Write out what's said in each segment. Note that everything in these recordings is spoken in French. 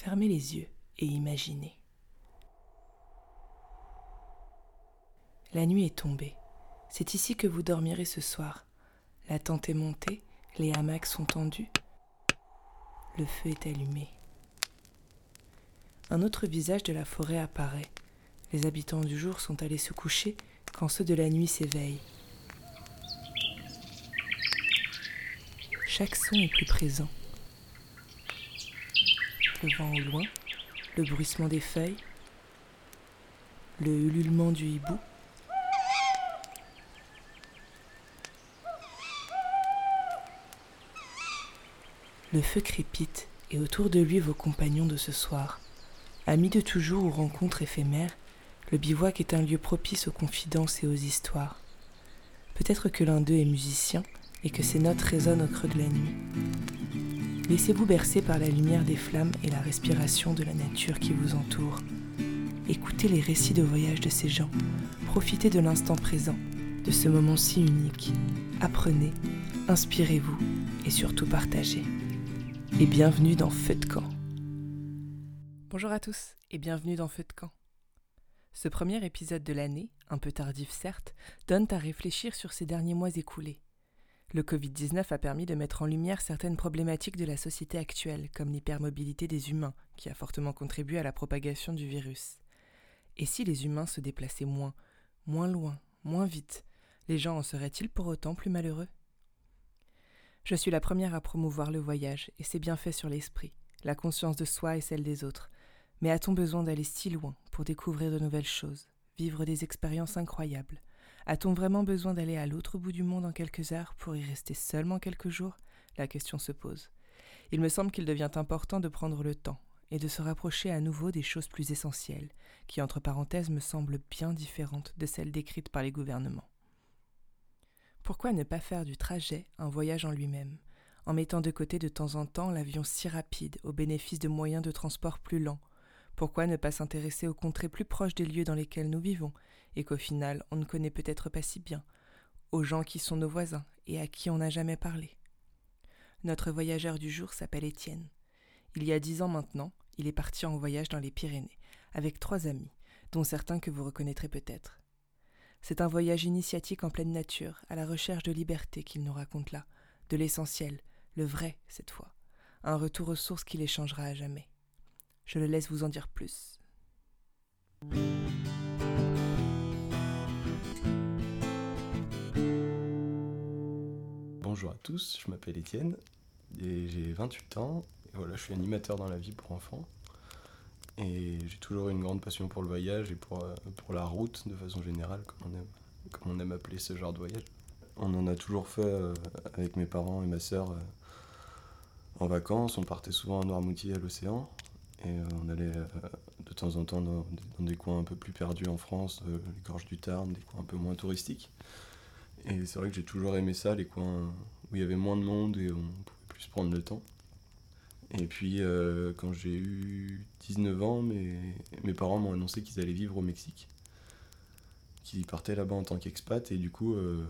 Fermez les yeux et imaginez. La nuit est tombée. C'est ici que vous dormirez ce soir. La tente est montée, les hamacs sont tendus. Le feu est allumé. Un autre visage de la forêt apparaît. Les habitants du jour sont allés se coucher quand ceux de la nuit s'éveillent. Chaque son est plus présent. Le vent au loin, le bruissement des feuilles, le ululement du hibou. Le feu crépite et autour de lui vos compagnons de ce soir. Amis de toujours ou rencontres éphémères, le bivouac est un lieu propice aux confidences et aux histoires. Peut-être que l'un d'eux est musicien et que ses notes résonnent au creux de la nuit. Laissez-vous bercer par la lumière des flammes et la respiration de la nature qui vous entoure. Écoutez les récits de voyage de ces gens. Profitez de l'instant présent, de ce moment si unique. Apprenez, inspirez-vous et surtout partagez et bienvenue dans Feu de camp. Bonjour à tous et bienvenue dans Feu de camp. Ce premier épisode de l'année, un peu tardif certes, donne à réfléchir sur ces derniers mois écoulés. Le Covid-19 a permis de mettre en lumière certaines problématiques de la société actuelle, comme l'hypermobilité des humains, qui a fortement contribué à la propagation du virus. Et si les humains se déplaçaient moins, moins loin, moins vite, les gens en seraient-ils pour autant plus malheureux? Je suis la première à promouvoir le voyage, et c'est bien fait sur l'esprit, la conscience de soi et celle des autres. Mais a-t-on besoin d'aller si loin pour découvrir de nouvelles choses, vivre des expériences incroyables? A-t-on vraiment besoin d'aller à l'autre bout du monde en quelques heures pour y rester seulement quelques jours? La question se pose. Il me semble qu'il devient important de prendre le temps et de se rapprocher à nouveau des choses plus essentielles, qui entre parenthèses me semblent bien différentes de celles décrites par les gouvernements. Pourquoi ne pas faire du trajet un voyage en lui-même, en mettant de côté de temps en temps l'avion si rapide au bénéfice de moyens de transport plus lents? Pourquoi ne pas s'intéresser aux contrées plus proches des lieux dans lesquels nous vivons, et qu'au final on ne connaît peut-être pas si bien, aux gens qui sont nos voisins et à qui on n'a jamais parlé Notre voyageur du jour s'appelle Étienne. Il y a dix ans maintenant, il est parti en voyage dans les Pyrénées, avec trois amis, dont certains que vous reconnaîtrez peut-être. C'est un voyage initiatique en pleine nature, à la recherche de liberté qu'il nous raconte là, de l'essentiel, le vrai cette fois, un retour aux sources qui les changera à jamais. Je le laisse vous en dire plus. Bonjour à tous, je m'appelle Étienne et j'ai 28 ans. Voilà, je suis animateur dans la vie pour enfants. Et j'ai toujours une grande passion pour le voyage et pour, euh, pour la route de façon générale, comme on, aime, comme on aime appeler ce genre de voyage. On en a toujours fait euh, avec mes parents et ma sœur euh, en vacances. On partait souvent à Noirmoutier à l'océan. Et on allait de temps en temps dans, des coins un peu plus perdus en France, les gorges du Tarn, des coins un peu moins touristiques. Et c'est vrai que j'ai toujours aimé ça, les coins où il y avait moins de monde et on pouvait plus prendre le temps. Et puis, euh, quand j'ai eu 19 ans, mes, mes parents m'ont annoncé qu'ils allaient vivre au Mexique. Qu'ils partaient là-bas en tant qu'expat. Et du coup, euh,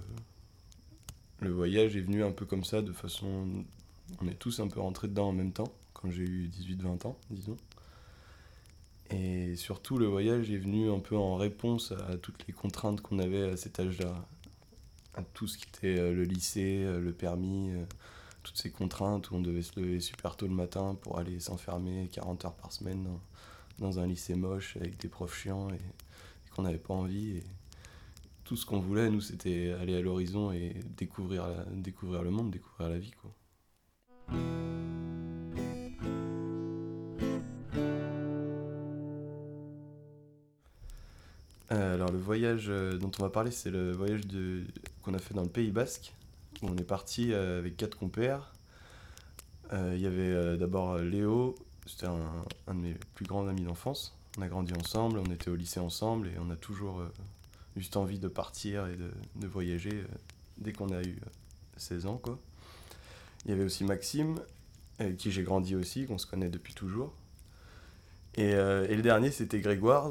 le voyage est venu un peu comme ça, de façon. On est tous un peu rentrés dedans en même temps, quand j'ai eu 18-20 ans, disons. Et surtout, le voyage est venu un peu en réponse à toutes les contraintes qu'on avait à cet âge-là. Tout ce qui était euh, le lycée, le permis toutes ces contraintes où on devait se lever super tôt le matin pour aller s'enfermer 40 heures par semaine dans, un lycée moche avec des profs chiants et, qu'on n'avait pas envie. Et tout ce qu'on voulait, nous, c'était aller à l'horizon et découvrir, découvrir le monde, découvrir la vie. Quoi. Voyage euh, dont on va parler, c'est le voyage qu'on a fait dans le Pays Basque on est parti euh, avec quatre compères. Euh, il y avait d'abord Léo, c'était un, de mes plus grands amis d'enfance. On a grandi ensemble, on était au lycée ensemble et on a toujours juste envie de partir et de, voyager dès qu'on a eu 16 ans. Il y avait aussi Maxime, avec qui j'ai grandi aussi, qu'on se connaît depuis toujours. Et, le dernier, c'était Grégoire.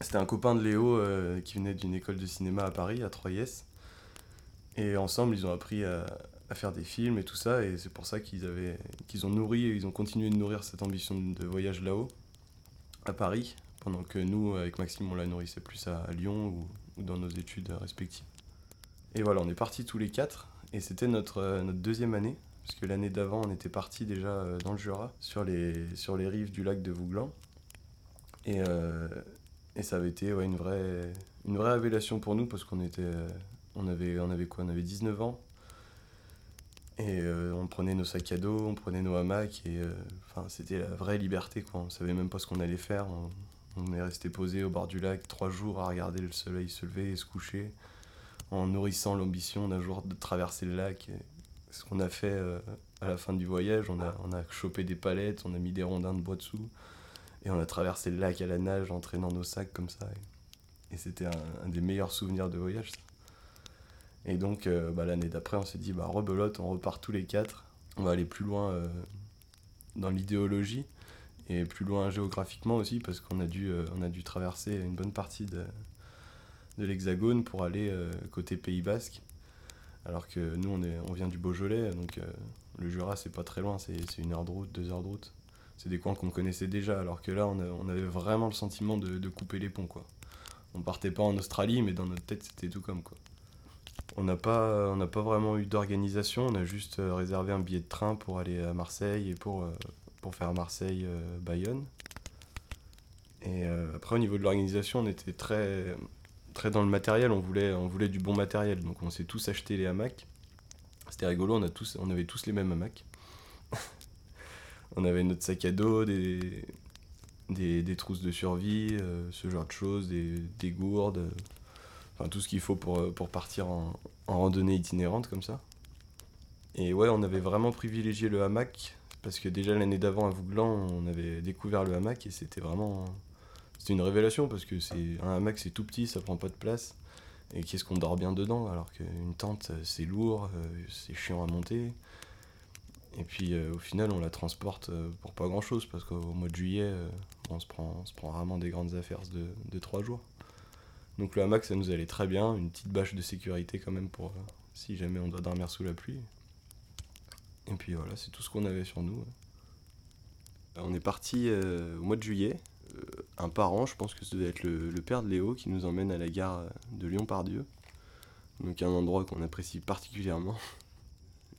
C'était un copain de Léo qui venait d'une école de cinéma à Paris, à Troyes. Et ensemble, ils ont appris à, faire des films et tout ça. Et c'est pour ça qu'ils avaient, qu'ils ont nourri, ils ont continué de nourrir cette ambition de voyage là-haut, à Paris, pendant que nous, avec Maxime, on la nourrissait plus à, Lyon ou, dans nos études respectives. Et voilà, on est partis tous les quatre, et c'était notre, notre deuxième année, parce que l'année d'avant, on était partis déjà euh, dans le Jura, sur les, sur les rives du lac de Vouglan. Et, euh, et ça avait été une, vraie, une vraie révélation pour nous, parce qu'on était, euh, on avait, on avait quoi? On avait 19 ans. Et on prenait nos sacs à dos, on prenait nos hamacs, et enfin c'était la vraie liberté, quoi. On savait même pas ce qu'on allait faire. On est resté posé au bord du lac trois jours à regarder le soleil se lever et se coucher, en nourrissant l'ambition d'un jour de traverser le lac. Ce qu'on a fait euh, à la fin du voyage, on a, on a chopé des palettes, on a mis des rondins de bois dessous, et on a traversé le lac à la nage en traînant nos sacs comme ça. Et, c'était un, des meilleurs souvenirs de voyage. Et donc euh, bah, l'année d'après, on s'est dit, bah, rebelote, on repart tous les quatre, on va aller plus loin euh, dans l'idéologie et plus loin géographiquement aussi parce qu'on a dû euh, a dû traverser une bonne partie de, de l'hexagone pour aller côté Pays Basque alors que nous on est on vient du Beaujolais donc le Jura c'est pas très loin c'est une heure de route deux heures de route c'est des coins qu'on connaissait déjà alors que là on, avait vraiment le sentiment de, couper les ponts quoi on partait pas en Australie mais dans notre tête c'était tout comme quoi on n'a pas pas vraiment eu d'organisation on a juste réservé un billet de train pour aller à Marseille et pour pour faire Marseille-Bayonne. Et euh, après, au niveau de l'organisation, on était très, très dans le matériel. On voulait, on voulait du bon matériel. Donc, on s'est tous acheté les hamacs. C'était rigolo, on, a tous, on avait tous les mêmes hamacs. On avait notre sac à dos, des, trousses de survie, euh, ce genre de choses, des, des gourdes, enfin tout ce qu'il faut pour, pour partir en, randonnée itinérante comme ça. Et ouais, on avait vraiment privilégié le hamac parce que déjà l'année d'avant à Vouglan, on avait découvert le hamac et c'était vraiment. C'était une révélation parce que c'est un hamac c'est tout petit, ça prend pas de place. Et qu'est-ce qu'on dort bien dedans alors qu'une tente c'est lourd, euh, c'est chiant à monter. Et puis euh, au final on la transporte euh, pour pas grand chose parce qu'au mois de juillet on, se prend, on se prend rarement des grandes affaires de, de 3 jours. Donc le hamac ça nous allait très bien, une petite bâche de sécurité quand même pour si jamais on doit dormir sous la pluie. Et puis voilà, c'est tout ce qu'on avait sur nous. On est parti euh, au mois de juillet. Euh, un parent, je pense que ce devait être le, père de Léo, qui nous emmène à la gare de Lyon-Pardieu. Donc un endroit qu'on apprécie particulièrement.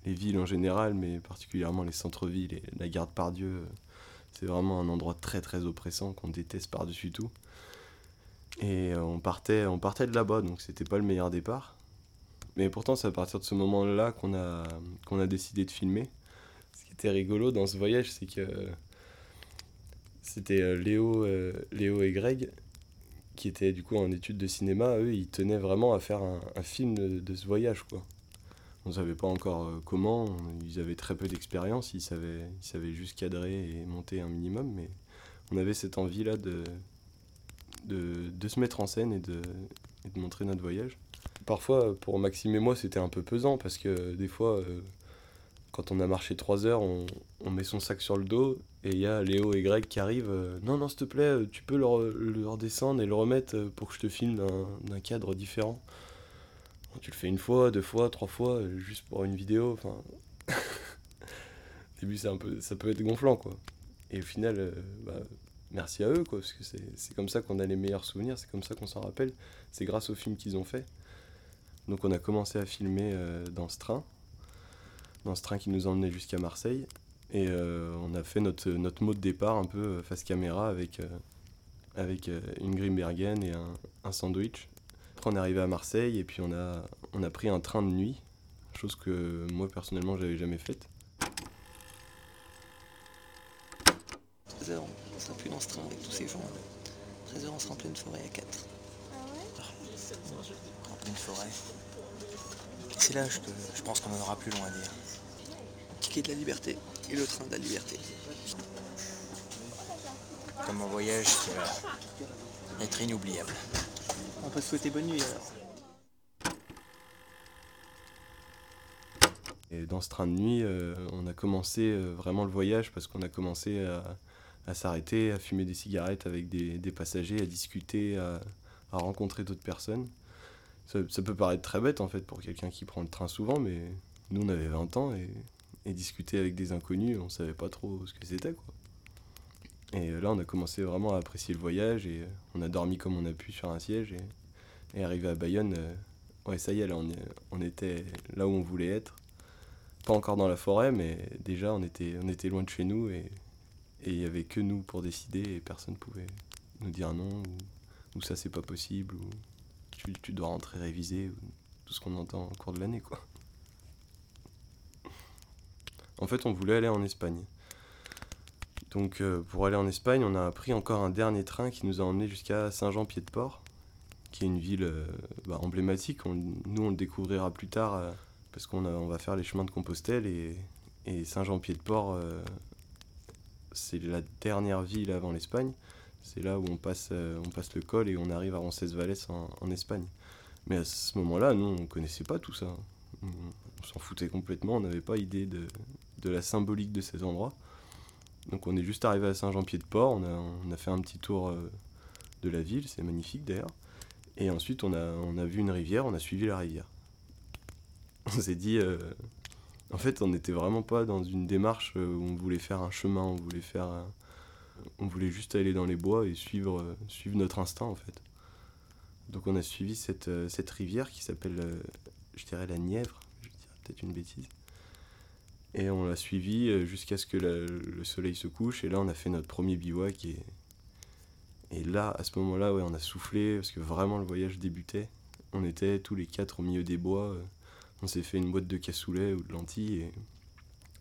Les villes en général, mais particulièrement les centres-villes et la gare de Pardieu, c'est vraiment un endroit très très oppressant qu'on déteste par-dessus tout. Et on partait, on partait de là-bas, donc c'était pas le meilleur départ. Mais pourtant, c'est à partir de ce moment-là qu'on a, qu'on a décidé de filmer. Ce qui était rigolo dans ce voyage, c'est que c'était euh, Léo, euh, Léo et Greg qui étaient du coup en études de cinéma. Eux, ils tenaient vraiment à faire un, film de, ce voyage. On ne savait pas encore euh, comment, ils avaient très peu d'expérience, ils savaient, ils savaient juste cadrer et monter un minimum, mais on avait cette envie-là de, de, de, se mettre en scène et de, de montrer notre voyage. Parfois, pour Maxime et moi, c'était un peu pesant parce que des fois, euh, quand on a marché 3 heures, on, on, met son sac sur le dos et il y a Léo et Greg qui arrivent. Euh, non, non, s'il te plaît, tu peux le, redescendre et le remettre pour que je te filme d'un cadre différent. Tu le fais une fois, deux fois, trois fois, juste pour une vidéo. Enfin, au début, un peu, ça peut être gonflant, quoi. Et au final, bah, merci à eux, quoi, parce que c'est comme ça qu'on a les meilleurs souvenirs, c'est comme ça qu'on s'en rappelle. C'est grâce au film qu'ils ont fait. Donc on a commencé à filmer euh, dans ce train, dans ce train qui nous emmenait jusqu'à Marseille. Et euh, on a fait notre, notre mot de départ un peu euh, face caméra avec, avec une Grimbergen et un, un, sandwich. Après on est arrivé à Marseille et puis on a, on a pris un train de nuit, chose que moi personnellement j'avais jamais faite. 13h, on sera plus dans ce train avec tous ces gens. 13h, on sera en pleine forêt à 4. Ah ouais En pleine forêt. C'est là, je, je pense qu'on en aura plus loin à dire. Ticket de la liberté et le train de la liberté. Comme un voyage qui va être inoubliable. On peut souhaiter bonne nuit alors. Et dans ce train de nuit, euh, on a commencé euh, vraiment le voyage parce qu'on a commencé à, s'arrêter, à fumer des cigarettes avec des, passagers, à discuter, à, à rencontrer d'autres personnes ça, peut paraître très bête en fait pour quelqu'un qui prend le train souvent, mais nous, on avait 20 ans et, et discuter avec des inconnus, on savait pas trop ce que c'était, quoi. Et là, on a commencé vraiment à apprécier le voyage et on a dormi comme on a pu sur un siège. Et, arrivé à Bayonne, euh, ouais, ça y est, là, on, était là où on voulait être. Pas encore dans la forêt, mais déjà, on était, on était loin de chez nous et il n'y avait que nous pour décider et personne ne pouvait nous dire non ou, ça c'est pas possible ou tu, tu, dois rentrer réviser ou tout ce qu'on entend au cours de l'année, quoi. En fait, on voulait aller en Espagne. Donc euh, pour aller en Espagne, on a pris encore un dernier train qui nous a emmené jusqu'à Saint-Jean-Pied-de-Port, qui est une ville euh, bah, emblématique. Nous, on le découvrira plus tard euh, parce qu'on on va faire les chemins de Compostelle et, Saint-Jean-Pied-de-Port, c'est la dernière ville avant l'Espagne. C'est là où on passe, le col et on arrive à Roncesvalles en, Espagne. Mais à ce moment-là, nous, on connaissait pas tout ça. On, on s'en foutait complètement, on n'avait pas idée de, de la symbolique de ces endroits. Donc on est juste arrivé à Saint-Jean-Pied-de-Port, on a, fait un petit tour euh, de la ville, c'est magnifique d'ailleurs. Et ensuite on a, vu une rivière, on a suivi la rivière. On s'est dit, euh, en fait on n'était vraiment pas dans une démarche euh, où on voulait faire un chemin, on voulait faire, on voulait juste aller dans les bois et suivre, notre instinct en fait. Donc on a suivi cette, rivière qui s'appelle, je dirais la Nièvre, je dirais peut-être une bêtise. Et on l'a suivi euh, jusqu'à ce que le soleil se couche. Et là, on a fait notre premier bivouac. Et, là, à ce moment-là, ouais, on a soufflé parce que vraiment le voyage débutait. On était tous les quatre au milieu des bois. euh, On s'est fait une boîte de cassoulet ou de lentilles.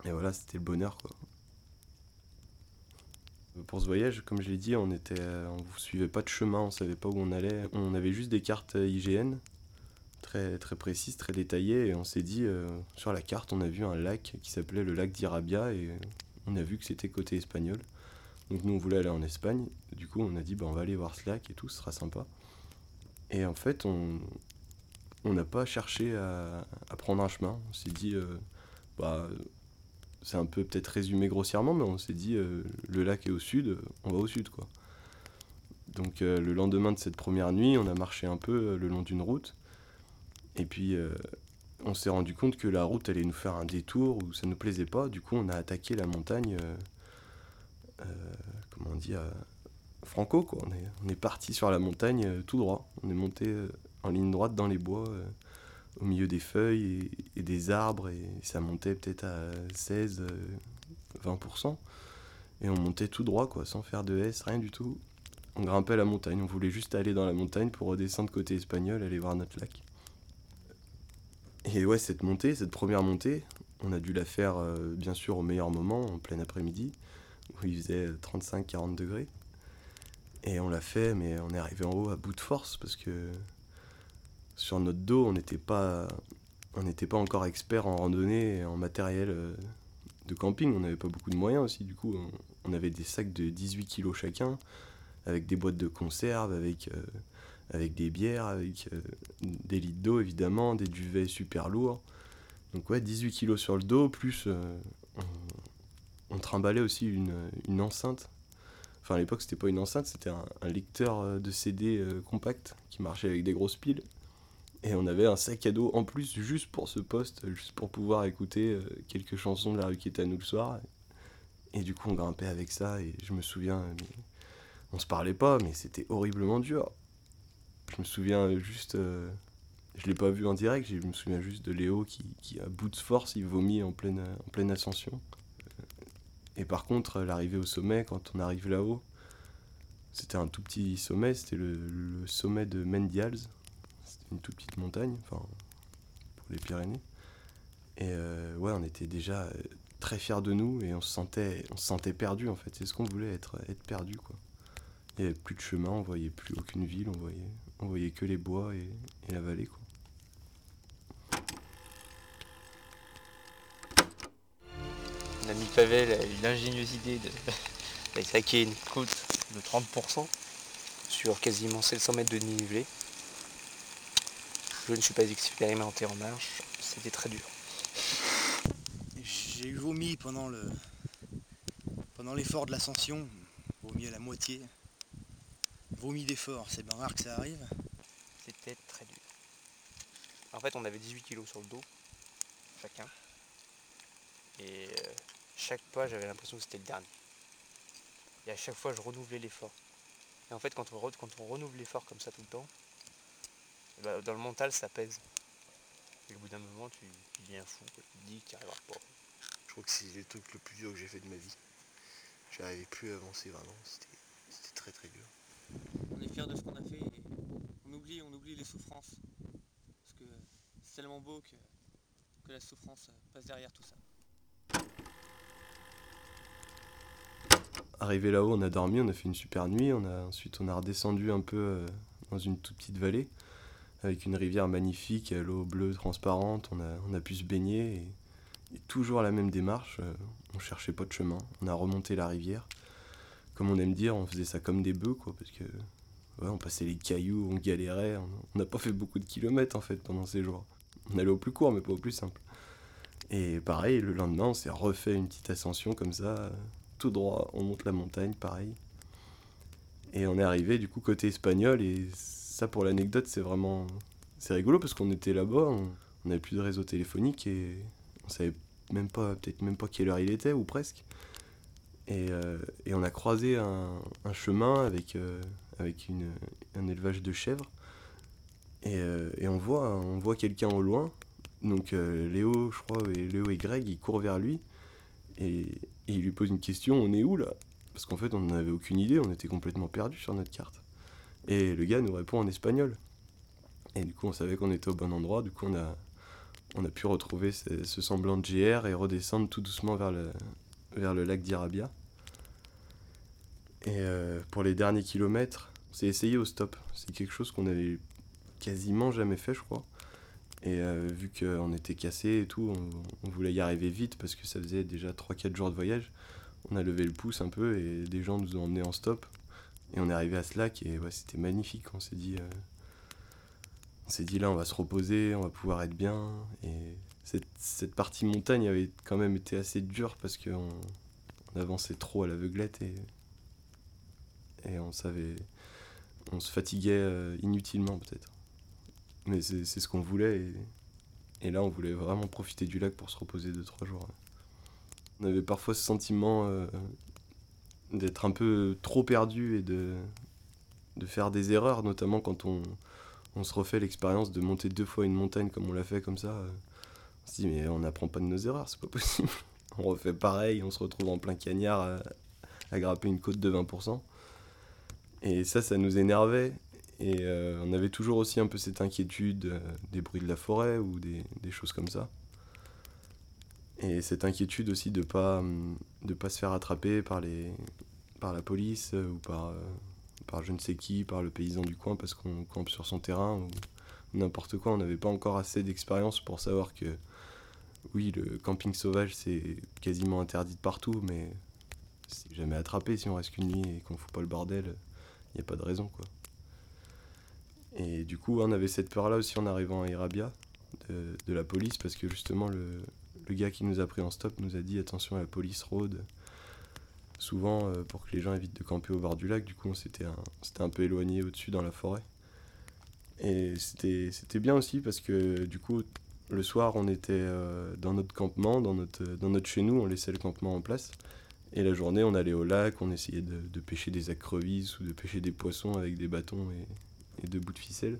Et, voilà, c'était le bonheur. Quoi. Pour ce voyage, comme je l'ai dit, on était, euh, on ne suivait pas de chemin, on savait pas où on allait. On avait juste des cartes IGN très, très précises, très détaillées. Et on s'est dit, euh, sur la carte, on a vu un lac qui s'appelait le lac d'Irabia. Et on a vu que c'était côté espagnol. Donc nous, on voulait aller en Espagne. Du coup, on a dit, bah, on va aller voir ce lac et tout, ce sera sympa. Et en fait, on n'a pas cherché à, prendre un chemin. On s'est dit, euh, bah, c'est un peu peut-être résumé grossièrement, mais on s'est dit, euh, le lac est au sud, on va au sud, quoi. Donc le lendemain de cette première nuit, on a marché un peu le long d'une route. Et puis euh, on s'est rendu compte que la route allait nous faire un détour où ça ne nous plaisait pas. Du coup, on a attaqué la montagne, euh, euh, comment euh, franco, quoi. On est, parti sur la montagne tout droit. On est monté en ligne droite dans les bois, au milieu des feuilles et, et des arbres. Et ça montait peut-être à 16, euh, 20%. Et on montait tout droit, quoi, sans faire de S, rien du tout. On grimpait la montagne, on voulait juste aller dans la montagne pour redescendre côté espagnol, aller voir notre lac. Et ouais, cette montée, cette première montée, on a dû la faire euh, bien sûr au meilleur moment, en plein après-midi, où il faisait 35-40 degrés. Et on l'a fait, mais on est arrivé en haut à bout de force parce que sur notre dos, on n'était pas, on n'était pas encore expert en randonnée et en matériel euh, de camping. On n'avait pas beaucoup de moyens aussi, du coup, on, avait des sacs de 18 kilos chacun, avec des boîtes de conserve, avec, euh, avec des bières, avec euh, des litres d'eau évidemment, des duvets super lourds. Donc ouais, 18 kilos sur le dos, plus euh, on, on trimballait aussi une, une enceinte. Enfin à l'époque c'était pas une enceinte, c'était un, lecteur euh, de CD compact qui marchait avec des grosses piles. Et on avait un sac à dos en plus juste pour ce poste, juste pour pouvoir écouter quelques chansons de la rue qui était à nous le soir. Et du coup on grimpait avec ça et je me souviens, on se parlait pas mais c'était horriblement dur. Je me souviens juste... euh, je l'ai pas vu en direct, je me souviens juste de Léo qui, à bout de force, il vomit en pleine, en pleine ascension. Et par contre, l'arrivée au sommet, quand on arrive là-haut, c'était un tout petit sommet, c'était le, le sommet de Mendials. C'était une toute petite montagne, enfin, pour les Pyrénées. Et euh, ouais, on était déjà euh, très fiers de nous et on se sentait, on se sentait perdu en fait. C'est ce qu'on voulait, être, être perdu quoi. Il n'y avait plus de chemin, on voyait plus aucune ville, on voyait, on voyait que les bois et, et la vallée quoi. Mon ami Pavel a eu l'ingénieuse idée de- d'attaquer une côte de 30% sur quasiment 700 mètres de dénivelé. Je ne suis pas expérimenté en marche, c'était très dur. J'ai eu vomi pendant le pendant l'effort de l'ascension, vomi à la moitié. Vomi d'effort, c'est bien rare que ça arrive. C'était très dur. En fait, on avait 18 kilos sur le dos, chacun. Et euh, chaque pas, j'avais l'impression que c'était le dernier. Et à chaque fois, je renouvelais l'effort. Et en fait, quand on, quand on renouvelle l'effort comme ça tout le temps, eh ben, dans le mental, ça pèse. Et au bout d'un moment, tu, deviens fou. Tu te dis que tu arriveras pas. Je crois que c'est le truc le plus dur que j'ai fait de ma vie. J'arrivais plus à avancer vraiment. C'était très très dur. On est fiers de ce qu'on a fait et on oublie, les souffrances. Parce que c'est tellement beau que, que la souffrance passe derrière tout ça. Arrivé là-haut, on a dormi, on a fait une super nuit. Ensuite, on a redescendu un peu euh, dans une toute petite vallée avec une rivière magnifique, l'eau bleue transparente. On a, pu se baigner et, toujours la même démarche. Euh, on cherchait pas de chemin. On a remonté la rivière. Comme on aime dire, on faisait ça comme des bœufs, quoi, parce que on passait les cailloux, on galérait. On n'a pas fait beaucoup de kilomètres en fait pendant ces jours. On allait au plus court, mais pas au plus simple. Et pareil, le lendemain, on s'est refait une petite ascension comme ça, tout droit, on monte la montagne, pareil. Et on est arrivé du coup côté espagnol, et ça pour l'anecdote, c'est vraiment. C'est rigolo parce qu'on était là-bas, on n'avait plus de réseau téléphonique et on savait même pas, peut-être même pas quelle heure il était, ou presque. Et, euh, et on a croisé un, chemin avec, euh, avec une, un élevage de chèvres. Et, euh, et on voit, on voit quelqu'un au loin. Donc Léo, je crois, et Léo et Greg, ils courent vers lui. Et, il lui pose une question, on est où là? Parce qu'en fait, on n'avait aucune idée, on était complètement perdu sur notre carte. Et le gars nous répond en espagnol. Et du coup, on savait qu'on était au bon endroit, du coup, on a, on a pu retrouver ce, semblant de GR et redescendre tout doucement vers le, vers le lac d'Irabia. Et euh, pour les derniers kilomètres, on s'est essayé au stop. C'est quelque chose qu'on avait quasiment jamais fait, je crois. Et euh, vu qu'on était cassé et tout, on, voulait y arriver vite parce que ça faisait déjà 3-4 jours de voyage. On a levé le pouce un peu et des gens nous ont emmenés en stop. Et on est arrivé à ce lac et c'était magnifique. On s'est dit, euh, on s'est dit là, on va se reposer, on va pouvoir être bien. Et cette, partie montagne avait quand même été assez dure parce qu'on on avançait trop à l'aveuglette et, et on savait, on se fatiguait euh, inutilement peut-être. Mais c'est ce qu'on voulait. Et, là, on voulait vraiment profiter du lac pour se reposer 2-3 jours. On avait parfois ce sentiment euh, d'être un peu trop perdu et de, de faire des erreurs, notamment quand on, on se refait l'expérience de monter deux fois une montagne comme on l'a fait comme ça. On se dit, mais on n'apprend pas de nos erreurs, c'est pas possible. on refait pareil, on se retrouve en plein cagnard à grapper une côte de 20%. Et ça, ça nous énervait. Et euh, on avait toujours aussi un peu cette inquiétude euh, des bruits de la forêt ou des, des, choses comme ça. Et cette inquiétude aussi de pas, hum, de pas se faire attraper par, les, par la police euh, ou par, par je ne sais qui, par le paysan du coin parce qu'on campe sur son terrain ou n'importe quoi. On n'avait pas encore assez d'expérience pour savoir que oui, le camping sauvage c'est quasiment interdit de partout, mais c'est jamais attrapé si on reste qu'une nuit et qu'on fout pas le bordel. Il n'y a pas de raison quoi. Et du coup, on avait cette peur-là aussi en arrivant à Irabia, de, la police, parce que justement, le, le, gars qui nous a pris en stop nous a dit attention à la police rôde. Souvent, euh, pour que les gens évitent de camper au bord du lac, du coup, on s'était un, peu éloigné au-dessus dans la forêt. Et c'était bien aussi parce que du coup, le soir, on était euh, dans notre campement, dans notre, dans notre chez nous, on laissait le campement en place. Et la journée, on allait au lac, on essayait de, pêcher des acrevisses ou de pêcher des poissons avec des bâtons et, deux bouts de ficelle.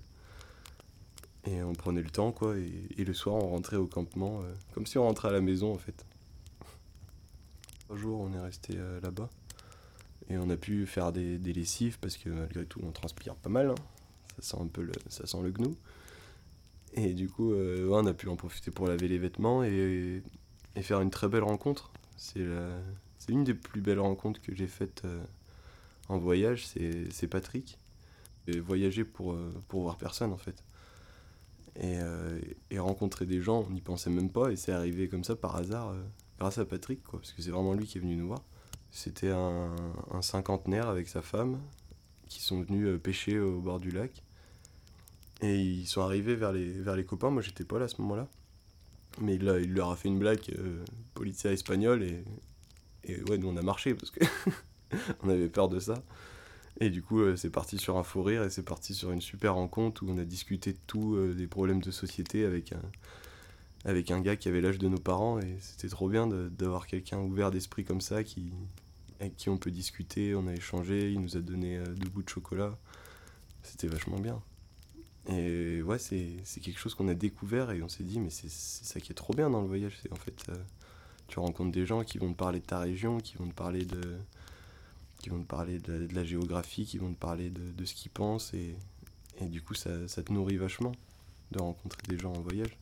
Et on prenait le temps, quoi. Et, le soir, on rentrait au campement, euh, comme si on rentrait à la maison, en fait. Trois jours, on est resté euh, là-bas. Et on a pu faire des, lessives, parce que malgré tout, on transpire pas mal. Hein. Ça sent un peu le, ça sent le gnou. Et du coup, euh, on a pu en profiter pour laver les vêtements et, et faire une très belle rencontre. Une des plus belles rencontres que j'ai faites en voyage, c'est Patrick voyager pour, euh, pour voir personne en fait. Et, euh, et, rencontrer des gens, on n'y pensait même pas, et c'est arrivé comme ça par hasard, euh, grâce à Patrick, quoi, parce que c'est vraiment lui qui est venu nous voir. C'était un, cinquantenaire avec sa femme qui sont venus pêcher au bord du lac. Et ils sont arrivés vers les, vers les copains, moi j'étais pas là à ce moment-là. Mais il, leur a fait une blague, euh, policia espagnol, et, et ouais, nous on a marché parce que on avait peur de ça. Et du coup, euh, c'est parti sur un fou rire et c'est parti sur une super rencontre où on a discuté de tout, euh, des problèmes de société avec un, avec un gars qui avait l'âge de nos parents et c'était trop bien d'avoir quelqu'un ouvert d'esprit comme ça qui, avec qui on peut discuter, on a échangé, il nous a donné euh, deux bouts de chocolat. C'était vachement bien. Et ouais, c'est quelque chose qu'on a découvert et on s'est dit, mais c'est ça qui est trop bien dans le voyage. C'est en fait, tu rencontres des gens qui vont te parler de ta région, qui vont te parler de, la, géographie, qui vont te parler de, ce qu'ils pensent et, du coup, ça, ça te nourrit vachement de rencontrer des gens en voyage.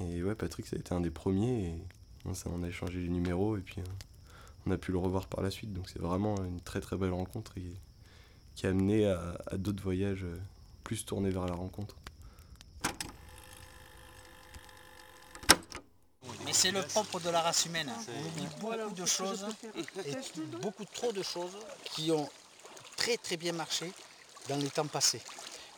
Et ouais, Patrick, ça a été un des premiers et on, a échangé les numéros et puis euh, on a pu le revoir par la suite. Donc c'est vraiment une très très belle rencontre qui a amené à, d'autres voyages euh, plus tournés vers la rencontre. C'est le propre de la race humaine. On oublie beaucoup de choses, et beaucoup trop de choses qui ont très très bien marché dans les temps passés.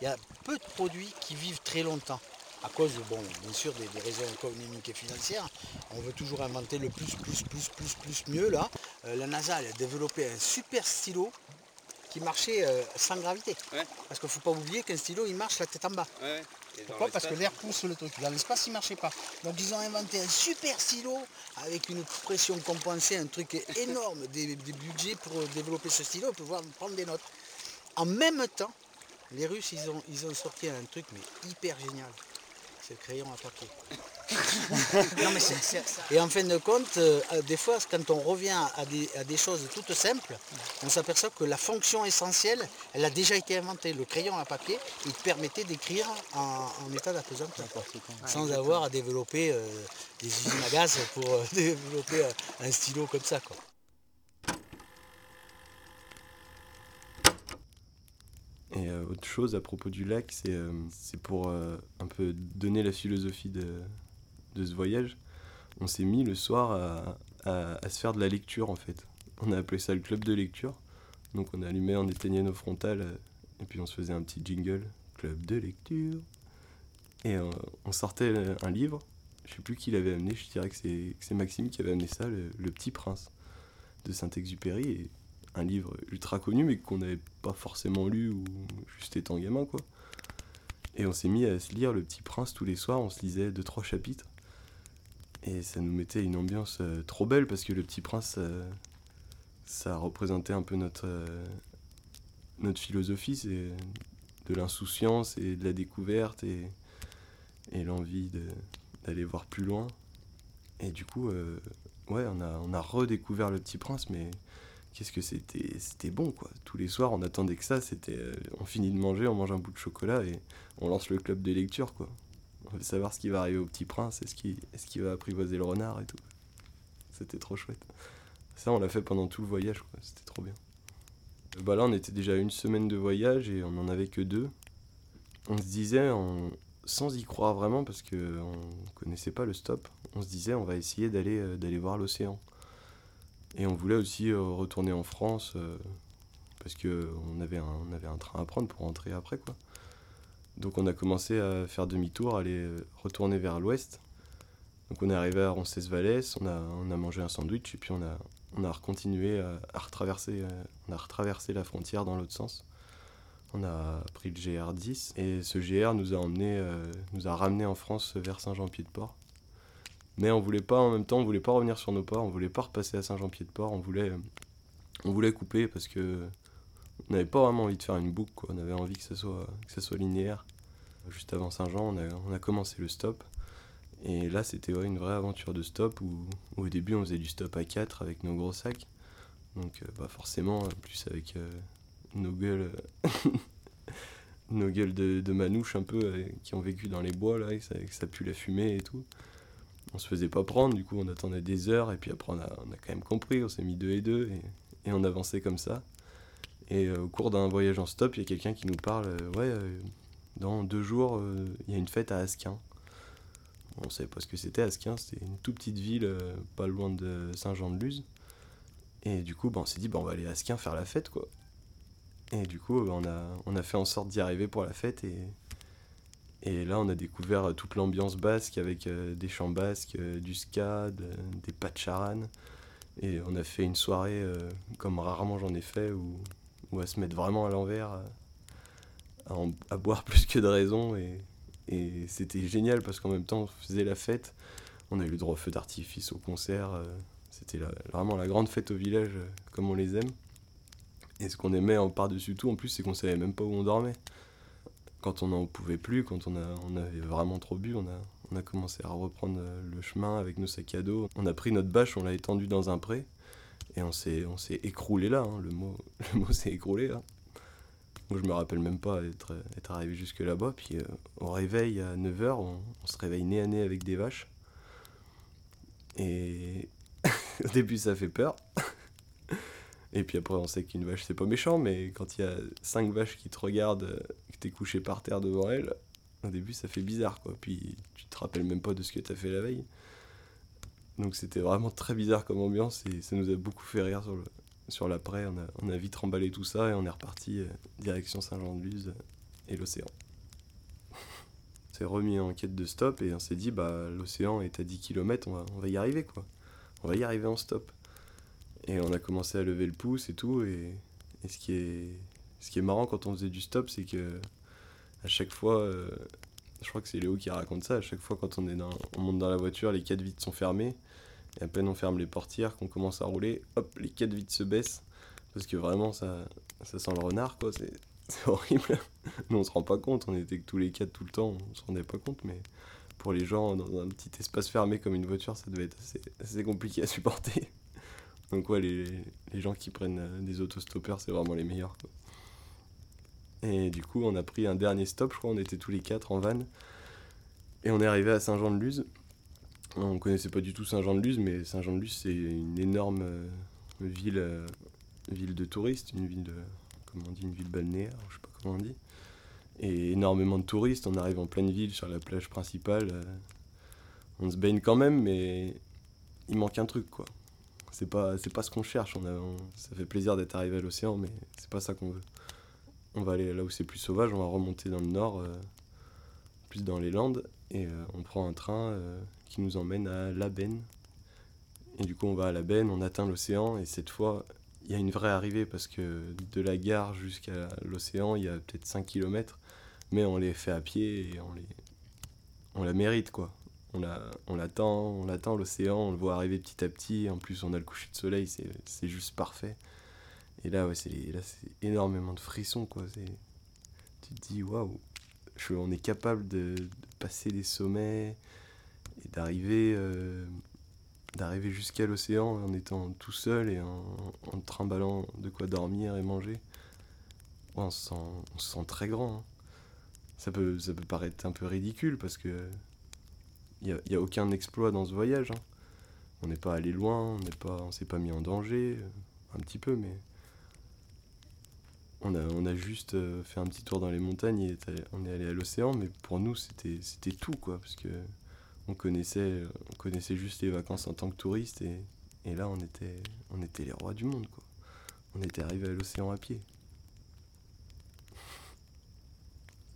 Il y a peu de produits qui vivent très longtemps à cause, bon, bien sûr, des, raisons économiques et financières. On veut toujours inventer le plus, plus, plus, plus, plus, mieux là. Euh, la NASA a développé un super stylo qui marchait euh, sans gravité. Parce qu'il ne faut pas oublier qu'un stylo, il marche la tête en bas. Pourquoi Parce que l'air pousse le truc. Dans l'espace, il ne marchait pas. Donc ils ont inventé un super stylo avec une pression compensée, un truc énorme, des, budgets pour développer ce stylo, pour pouvoir prendre des notes. En même temps, les Russes, ils ont, ils ont sorti un truc mais hyper génial c'est le crayon à papier. Et en fin de compte, euh, des fois, quand on revient à des, choses toutes simples, on s'aperçoit que la fonction essentielle, elle a déjà été inventée. Le crayon à papier, il permettait d'écrire en, état d'apesanteur, sans avoir à développer euh, des usines à gaz pour euh, développer un stylo comme ça. Quoi. Et euh, autre chose à propos du lac, c'est euh, pour euh, un peu donner la philosophie de, de ce voyage. On s'est mis le soir à, se faire de la lecture en fait. On a appelé ça le club de lecture. Donc on allumait, on éteignait nos frontales et puis on se faisait un petit jingle, club de lecture. Et on sortait un livre, je sais plus qui l'avait amené, je dirais que c'est Maxime qui avait amené ça, le, Petit Prince de Saint-Exupéry. Un livre ultra connu, mais qu'on n'avait pas forcément lu ou juste étant gamin, quoi. Et on s'est mis à se lire Le Petit Prince tous les soirs, on se lisait deux, trois chapitres. Et ça nous mettait une ambiance euh, trop belle parce que Le Petit Prince, ça représentait un peu notre, euh, notre philosophie, c'est de l'insouciance et de la découverte et, et l'envie d'aller voir plus loin. Et du coup, euh, ouais, on a, redécouvert Le Petit Prince, mais qu'est-ce que c'était c'était bon quoi tous les soirs on attendait que ça c'était euh, on finit de manger on mange un bout de chocolat et on lance le club de lecture quoi savoir ce qui va arriver au petit prince est-ce qu'il va apprivoiser le renard et tout. C'était trop chouette. Ça on l'a fait pendant tout le voyage c'était trop bien. Bah là on était déjà une semaine de voyage et on n'en avait que deux. On se disait sans y croire vraiment parce que on connaissait pas le stop on se disait on va essayer d'aller euh, d'aller voir l'océan. Et on voulait aussi euh, retourner en France euh, parce qu'on avait, on avait un train à prendre pour rentrer après. quoi. Donc on a commencé à faire demi-tour, aller euh, retourner vers l'ouest. Donc on est arrivé à Roncesvalles, on a, on a mangé un sandwich et puis on a, on a continué à, retraverser, on a retraversé la frontière dans l'autre sens. On a pris le GR10 et ce GR nous a emmené, nous a ramené en France vers Saint-Jean-Pied-de-Port. Mais on voulait pas, en même temps, on voulait pas revenir sur nos pas, on voulait pas repasser à Saint-Jean-Pied-de-Port, on voulait, on voulait couper parce que on n'avait pas vraiment envie de faire une boucle, quoi. on avait envie que ça soit, que soit linéaire. Juste avant Saint-Jean, on a, on a commencé le stop. Et là, c'était une vraie aventure de stop où, au début, on faisait du stop à 4 avec nos gros sacs. Donc, euh, bah forcément, plus avec euh, nos gueules, nos gueules de, manouches un peu euh, qui ont vécu dans les bois, là, ça, que ça pue la fumée et tout on se faisait pas prendre, du coup on attendait des heures, et puis après on a, quand même compris, on s'est mis deux et deux, et, on avançait comme ça. Et euh, au cours d'un voyage en stop, il y a quelqu'un qui nous parle, euh, ouais, euh, dans deux jours, il y a une fête à Asquin. On savait pas ce que c'était Asquin, c'était une toute petite ville pas loin de Saint-Jean-de-Luz. Et du coup, bah, on s'est dit, bah, on va aller à Asquin faire la fête, quoi. Et du coup, on, a, on a fait en sorte d'y arriver pour la fête, et, et là, on a découvert toute l'ambiance basque avec des chants basques, du ska, des de charan. Et on a fait une soirée comme rarement j'en ai fait, où, où, à se mettre vraiment à l'envers, à, boire plus que de raison. Et, c'était génial parce qu'en même temps, on faisait la fête. On a eu le droit au feu d'artifice, au concert. euh, C'était vraiment la grande fête au village, euh, comme on les aime. Et ce qu'on aimait par-dessus tout, en plus, c'est qu'on savait même pas où on dormait. Quand on n'en pouvait plus, quand on, avait vraiment trop bu, on a, on a commencé à reprendre euh, le chemin avec nos sacs à dos. On a pris notre bâche, on l'a étendue dans un pré. Et on s'est, on s'est écroulé là, hein, le mot, le mot s'est écroulé là. Moi je me rappelle même pas être, être arrivé jusque là-bas. Puis euh, au réveil à 9h, on, on se réveille nez à nez avec des vaches. Et au début ça fait peur. Et puis après on sait qu'une vache c'est pas méchant, mais quand il y a 5 vaches qui te regardent, euh, que t'es couché par terre devant elles, au début ça fait bizarre quoi. Puis tu te rappelles même pas de ce que t'as fait la veille. Donc c'était vraiment très bizarre comme ambiance et ça nous a beaucoup fait rire sur, sur l'après. On a, vite remballé tout ça et on est reparti euh, direction Saint-Jean-de-Luz euh, et l'océan. on s'est remis en quête de stop et on s'est dit bah l'océan est à 10 km, on va, y arriver quoi. On va y arriver en stop. Et on a commencé à lever le pouce et tout et, et ce, qui est, ce qui est marrant quand on faisait du stop c'est que à chaque fois euh, je crois que c'est Léo qui raconte ça. À chaque fois, quand on, est dans, on monte dans la voiture, les quatre vitres sont fermées. Et à peine on ferme les portières, qu'on commence à rouler, hop, les quatre vitres se baissent. Parce que vraiment, ça, ça sent le renard, quoi. C'est, horrible. Nous, on se rend pas compte. On était que tous les quatre tout le temps. On se rendait pas compte. Mais pour les gens, dans un petit espace fermé comme une voiture, ça devait être assez, assez compliqué à supporter. Donc, ouais, les, les gens qui prennent euh, des autostoppeurs, c'est vraiment les meilleurs, quoi. Et du coup, on a pris un dernier stop, je crois, on était tous les quatre en van. Et on est arrivé à Saint-Jean-de-Luz. On connaissait pas du tout Saint-Jean-de-Luz, mais Saint-Jean-de-Luz, c'est une énorme euh, ville, euh, ville de touristes, une ville, de, comment on dit, une ville balnéaire, je sais pas comment on dit. Et énormément de touristes, on arrive en pleine ville, sur la plage principale. euh, on se baigne quand même, mais il manque un truc, quoi. C'est pas, pas ce qu'on cherche. Ça fait plaisir d'être arrivé à l'océan, mais c'est pas ça qu'on veut on va aller là où c'est plus sauvage, on va remonter dans le nord, euh, plus dans les Landes, et euh, on prend un train euh, qui nous emmène à La Benne. Et du coup, on va à La Benne, on atteint l'océan, et cette fois, il y a une vraie arrivée parce que de la gare jusqu'à l'océan, il y a peut-être 5 km, mais on les fait à pied et on, les, on la mérite quoi. On, la, on l'attend, on l'attend l'océan, on le voit arriver petit à petit, en plus on a le coucher de soleil, c'est juste parfait. Et là, ouais, c'est, énormément de frissons, quoi. Tu te dis, waouh, on est capable de, passer des sommets et d'arriver, euh, d'arriver jusqu'à l'océan en étant tout seul et en, en trimballant de quoi dormir et manger. On, se sent, on se sent très grand. hein. Ça, peut, ça peut paraître un peu ridicule parce que il n'y a, aucun exploit dans ce voyage. hein. On n'est pas allé loin, on on s'est pas mis en danger, euh, un petit peu, mais on a, juste euh, fait un petit tour dans les montagnes et on est allé à l'océan, mais pour nous c'était tout quoi, parce que on connaissait, on connaissait juste les vacances en tant que touriste et, là on était, on était les rois du monde quoi. On était arrivé à l'océan à pied.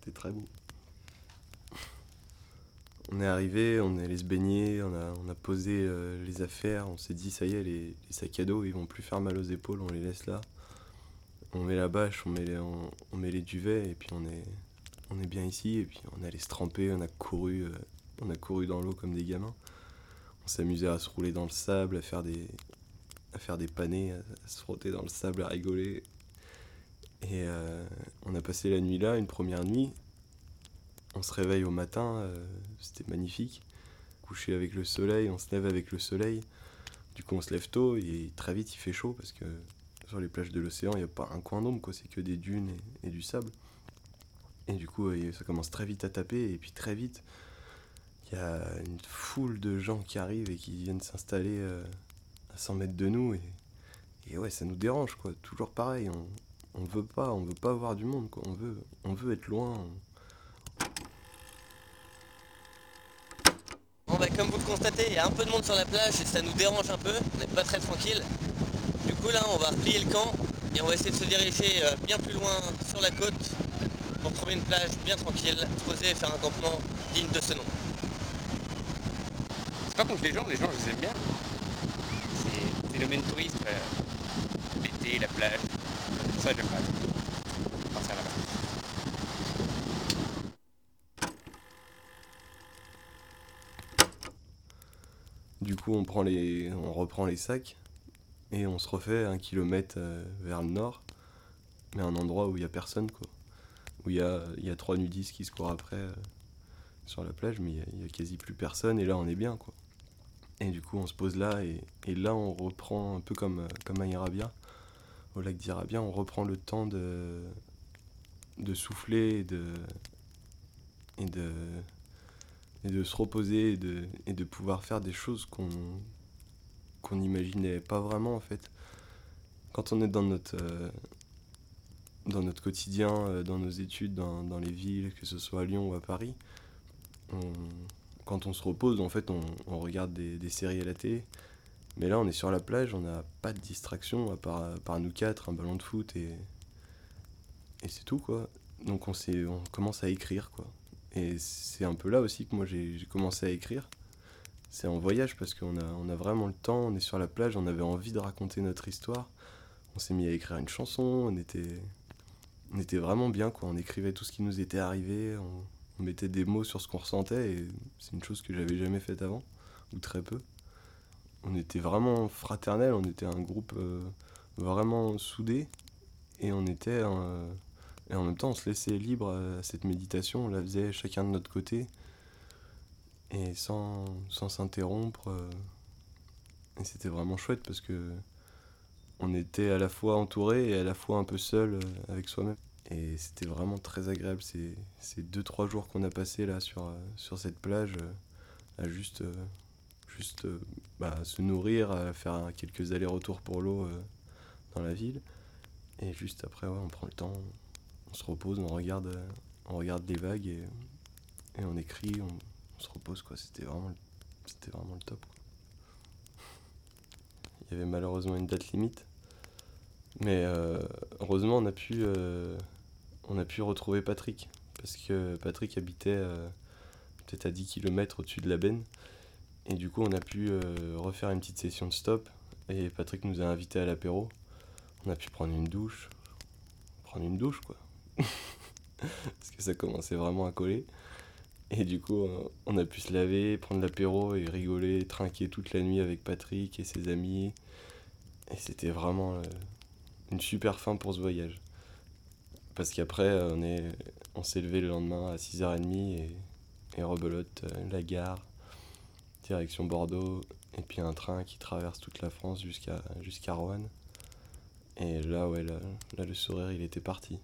C'était très beau. On est arrivé, on est allé se baigner, on a, on a posé euh, les affaires, on s'est dit ça y est, les, les sacs à dos ils vont plus faire mal aux épaules, on les laisse là. On met la bâche, on met les, on, duvets et puis on est, bien ici et puis on est allé se tremper, on a couru, euh, on a couru dans l'eau comme des gamins. On s'amusait à se rouler dans le sable, à faire des, à faire des panés, à, se frotter dans le sable, à rigoler. Et euh, on a passé la nuit là, une première nuit. On se réveille au matin, euh, c'était magnifique. Coucher avec le soleil, on se lève avec le soleil. Du coup, on se lève tôt et très vite il fait chaud parce que sur les plages de l'océan, il n'y a pas un coin d'ombre, quoi. C'est que des dunes et, du sable. Et du coup, ça commence très vite à taper et puis très vite, il y a une foule de gens qui arrivent et qui viennent s'installer euh, à 100 mètres de nous et, ouais, ça nous dérange, quoi. Toujours pareil, on, on veut pas, on veut pas voir du monde, quoi. On veut, on veut être loin. bah comme vous le constatez, il y a un peu de monde sur la plage et ça nous dérange un peu, on n'est pas très tranquille. Du coup là on va replier le camp et on va essayer de se diriger euh, bien plus loin sur la côte pour trouver une plage bien tranquille, poser et faire un campement digne de ce nom. C'est pas contre les gens, les gens je les aime bien. C'est phénomène touriste, euh, l'été, la plage, ça j'aime pas. Du coup, on, prend les... on reprend les sacs et on se refait un kilomètre euh, vers le nord, mais un endroit où il n'y a personne, quoi. Où il y a, y a trois nudistes qui se courent après euh, sur la plage, mais il n'y a, quasi plus personne, et là on est bien, quoi. Et du coup, on se pose là, et, et là on reprend un peu comme, euh, comme à Irabia, au lac d'Irabia, on reprend le temps de, de souffler et de, et de, et de se reposer et de, et de pouvoir faire des choses qu'on qu'on n'imaginait pas vraiment en fait. Quand on est dans notre, euh, dans notre quotidien, euh, dans nos études, dans, dans, les villes, que ce soit à Lyon ou à Paris, quand on se repose, en fait, on, regarde des, des, séries à la télé. Mais là, on est sur la plage, on n'a pas de distraction à part, à part, nous quatre, un ballon de foot et, et c'est tout quoi. Donc on, on commence à écrire quoi. Et c'est un peu là aussi que moi j'ai commencé à écrire c'est en voyage parce qu'on a, on a vraiment le temps, on est sur la plage, on avait envie de raconter notre histoire. On s'est mis à écrire une chanson, on était, on était vraiment bien. On écrivait tout ce qui nous était arrivé, on, mettait des mots sur ce qu'on ressentait, et c'est une chose que j'avais jamais faite avant, ou très peu. On était vraiment fraternels, on était un groupe euh, vraiment soudé, et on était. et en même temps, on se laissait libre à cette méditation, on la faisait chacun de notre côté et sans s'interrompre. Euh, et c'était vraiment chouette parce que on était à la fois entouré et à la fois un peu seul euh, avec soi-même. Et c'était vraiment très agréable ces, ces deux trois jours qu'on a passé là sur, euh, sur cette plage à juste, juste bah, se nourrir, à faire quelques allers-retours pour l'eau dans la ville. Et juste après, ouais, on prend le temps, on se repose, on regarde, on regarde les vagues et, on écrit, on se repose quoi. C'était vraiment, c'était vraiment le top. Quoi. Il y avait malheureusement une date limite, mais euh, heureusement on a pu, euh, on a pu retrouver Patrick parce que Patrick habitait euh, peut-être à 10 km au-dessus de la benne et du coup on a pu refaire une petite session de stop et Patrick nous a invités à l'apéro. On a pu prendre une douche, prendre une douche quoi, parce que ça commençait vraiment à coller. Et du coup, euh, on a pu se laver, prendre l'apéro et rigoler, trinquer toute la nuit avec Patrick et ses amis. Et c'était vraiment euh, une super fin pour ce voyage. Parce qu'après, euh, on on s'est levé le lendemain à 6h30 et, et rebelote la gare, direction Bordeaux, et puis un train qui traverse toute la France jusqu'à jusqu'à Roanne. Et là, ouais, là, là, le sourire, il était parti.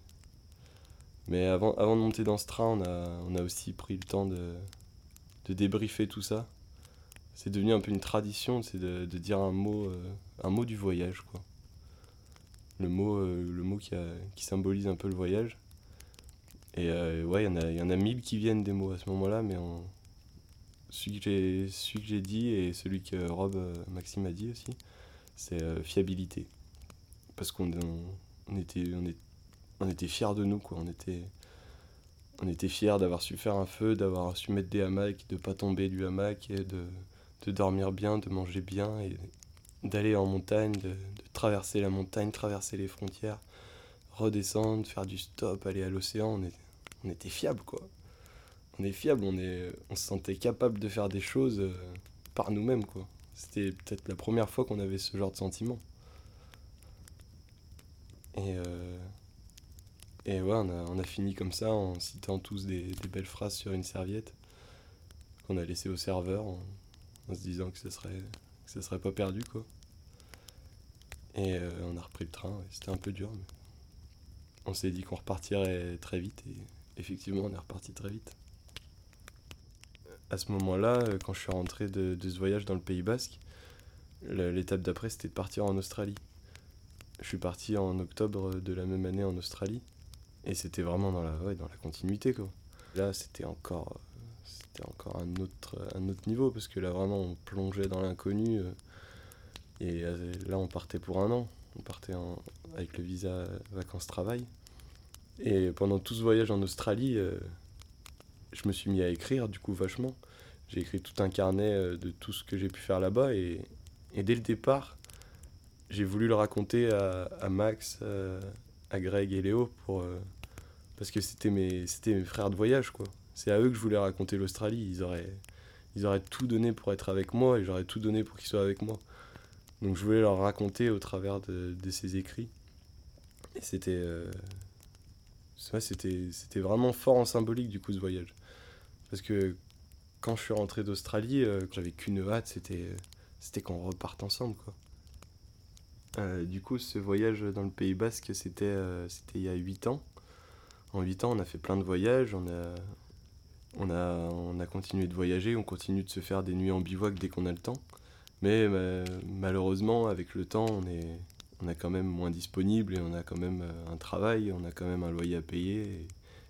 Mais avant, avant de monter dans ce train, on a, on a aussi pris le temps de, de débriefer tout ça. C'est devenu un peu une tradition, c'est de, dire un mot, euh, un mot du voyage, quoi. Le mot, euh, le mot qui, qui, symbolise un peu le voyage. Et euh, ouais, il y, en a, y en a mille qui viennent des mots à ce moment-là, mais on, celui que j'ai dit et celui que Rob Maxime a dit aussi, c'est fiabilité. Parce qu'on on était, on était fiers de nous, quoi. On était, fiers d'avoir su faire un feu, d'avoir su mettre des hamacs, de pas tomber du hamac, de, dormir bien, de manger bien, d'aller en montagne, de, traverser la montagne, traverser les frontières, redescendre, faire du stop, aller à l'océan. On, était fiables, quoi. On est fiables, on, est, on se sentait capable de faire des choses euh, par nous-mêmes, quoi. C'était peut-être la première fois qu'on avait ce genre de sentiment. Et euh, et ouais, on a, fini comme ça en citant tous des, belles phrases sur une serviette qu'on a laissé au serveur en, se disant que ce serait, que serait pas perdu quoi. Et euh, on a repris le train, c'était un peu dur, mais on s'est dit qu'on repartirait très vite et effectivement on est reparti très vite. À ce moment-là, euh, quand je suis rentré de ce voyage dans le Pays Basque, l'étape d'après c'était de partir en Australie. Je suis parti en octobre de la même année en Australie et c'était vraiment dans la, dans la continuité, quoi. Là, c'était encore, c'était encore un autre, un autre niveau, parce que là, vraiment, on plongeait dans l'inconnu. Euh, et euh, là, on partait pour un an. On partait avec le visa vacances-travail. Et pendant tout ce voyage en Australie, euh, je me suis mis à écrire, du coup, vachement. J'ai écrit tout un carnet euh, de tout ce que j'ai pu faire là-bas. Et, dès le départ, j'ai voulu le raconter à, Max, euh, Greg et Léo pour, euh, parce que c'était mes, mes frères de voyage, quoi. C'est à eux que je voulais raconter l'Australie. Ils auraient, ils auraient tout donné pour être avec moi et j'aurais tout donné pour qu'ils soient avec moi. Donc je voulais leur raconter au travers de, ces écrits. Et c'était, euh, c'était, c'était vraiment fort en symbolique du coup ce voyage. Parce que quand je suis rentré d'Australie, euh, j'avais qu'une hâte, c'était, c'était qu'on reparte ensemble quoi. Euh, du coup, ce voyage dans le Pays Basque, c'était, c'était il y a 8 ans. En 8 ans, on a fait plein de voyages, on a, on a, on a continué de voyager, on continue de se faire des nuits en bivouac dès qu'on a le temps. Mais malheureusement, avec le temps, on est, on est quand même moins disponible et on a quand même euh, un travail, on a quand même un loyer à payer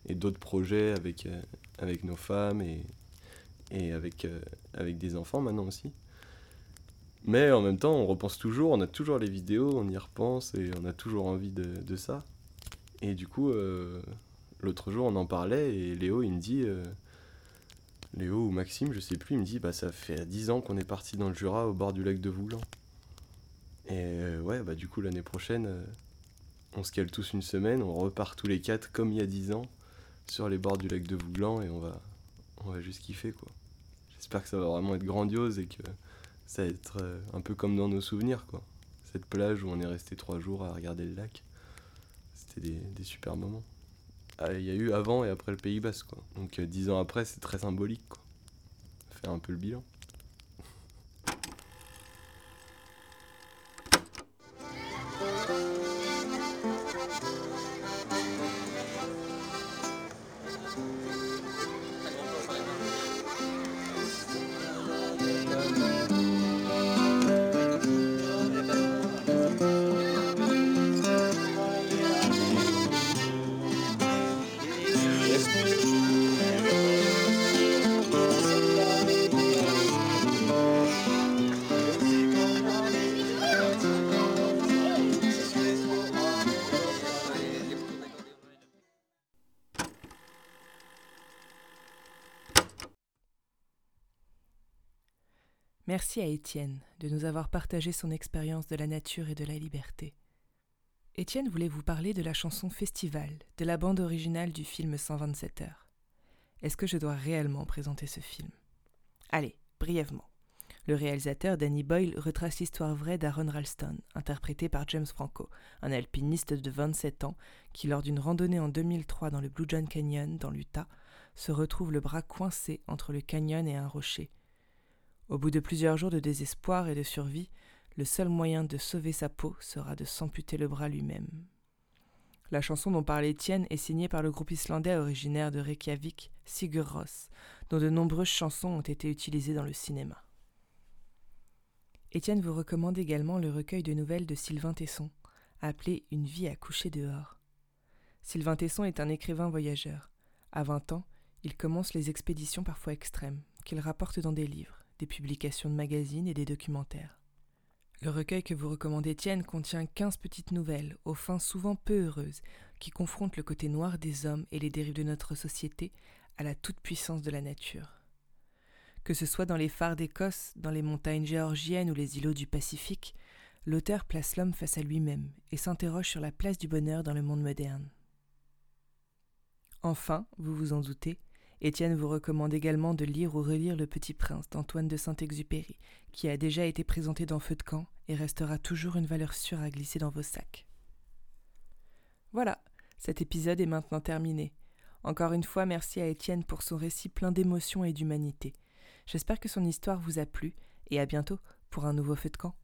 et, d'autres projets avec, euh, nos femmes et, avec, euh, avec des enfants maintenant aussi. Mais en même temps, on repense toujours, on a toujours les vidéos, on y repense et on a toujours envie de, ça. Et du coup, l'autre jour, on en parlait et Léo, il me dit Léo ou Maxime, je sais plus, il me dit bah ça fait 10 ans qu'on est parti dans le Jura au bord du lac de Voulan. Et euh, ouais, bah du coup l'année prochaine, euh, on se cale tous une semaine, on repart tous les quatre comme il y a 10 ans sur les bords du lac de Voulan et on va, on va juste kiffer quoi. J'espère que ça va vraiment être grandiose et que ça va être euh, un peu comme dans nos souvenirs quoi. Cette plage où on est resté 3 jours à regarder le lac, c'était des, des super moments. Ah, il y a eu avant et après le Pays Basque. Quoi. Donc euh, dix ans après, c'est très symbolique. Quoi. Faire un peu le bilan. Merci à Étienne de nous avoir partagé son expérience de la nature et de la liberté. Étienne voulait vous parler de la chanson Festival, de la bande originale du film 127 heures. Est-ce que je dois réellement présenter ce film? Allez, brièvement. Le réalisateur Danny Boyle retrace l'histoire vraie d'Aaron Ralston, interprété par James Franco, un alpiniste de 27 ans qui, lors d'une randonnée en 2003 dans le Blue John Canyon, dans l'Utah, se retrouve le bras coincé entre le canyon et un rocher, au bout de plusieurs jours de désespoir et de survie, le seul moyen de sauver sa peau sera de s'amputer le bras lui-même. La chanson dont parle Étienne est signée par le groupe islandais originaire de Reykjavik, Sigur Rós, dont de nombreuses chansons ont été utilisées dans le cinéma. Étienne vous recommande également le recueil de nouvelles de Sylvain Tesson, appelé Une vie à coucher dehors. Sylvain Tesson est un écrivain voyageur. À 20 ans, il commence les expéditions parfois extrêmes, qu'il rapporte dans des livres des publications de magazines et des documentaires. Le recueil que vous recommandez Étienne contient 15 petites nouvelles, aux fins souvent peu heureuses, qui confrontent le côté noir des hommes et les dérives de notre société à la toute-puissance de la nature. Que ce soit dans les phares d'Écosse, dans les montagnes géorgiennes ou les îlots du Pacifique, l'auteur place l'homme face à lui-même et s'interroge sur la place du bonheur dans le monde moderne. Enfin, vous vous en doutez, Étienne vous recommande également de lire ou relire Le Petit Prince d'Antoine de Saint-Exupéry, qui a déjà été présenté dans Feu de camp et restera toujours une valeur sûre à glisser dans vos sacs. Voilà, cet épisode est maintenant terminé. Encore une fois, merci à Étienne pour son récit plein d'émotion et d'humanité. J'espère que son histoire vous a plu et à bientôt pour un nouveau Feu de camp.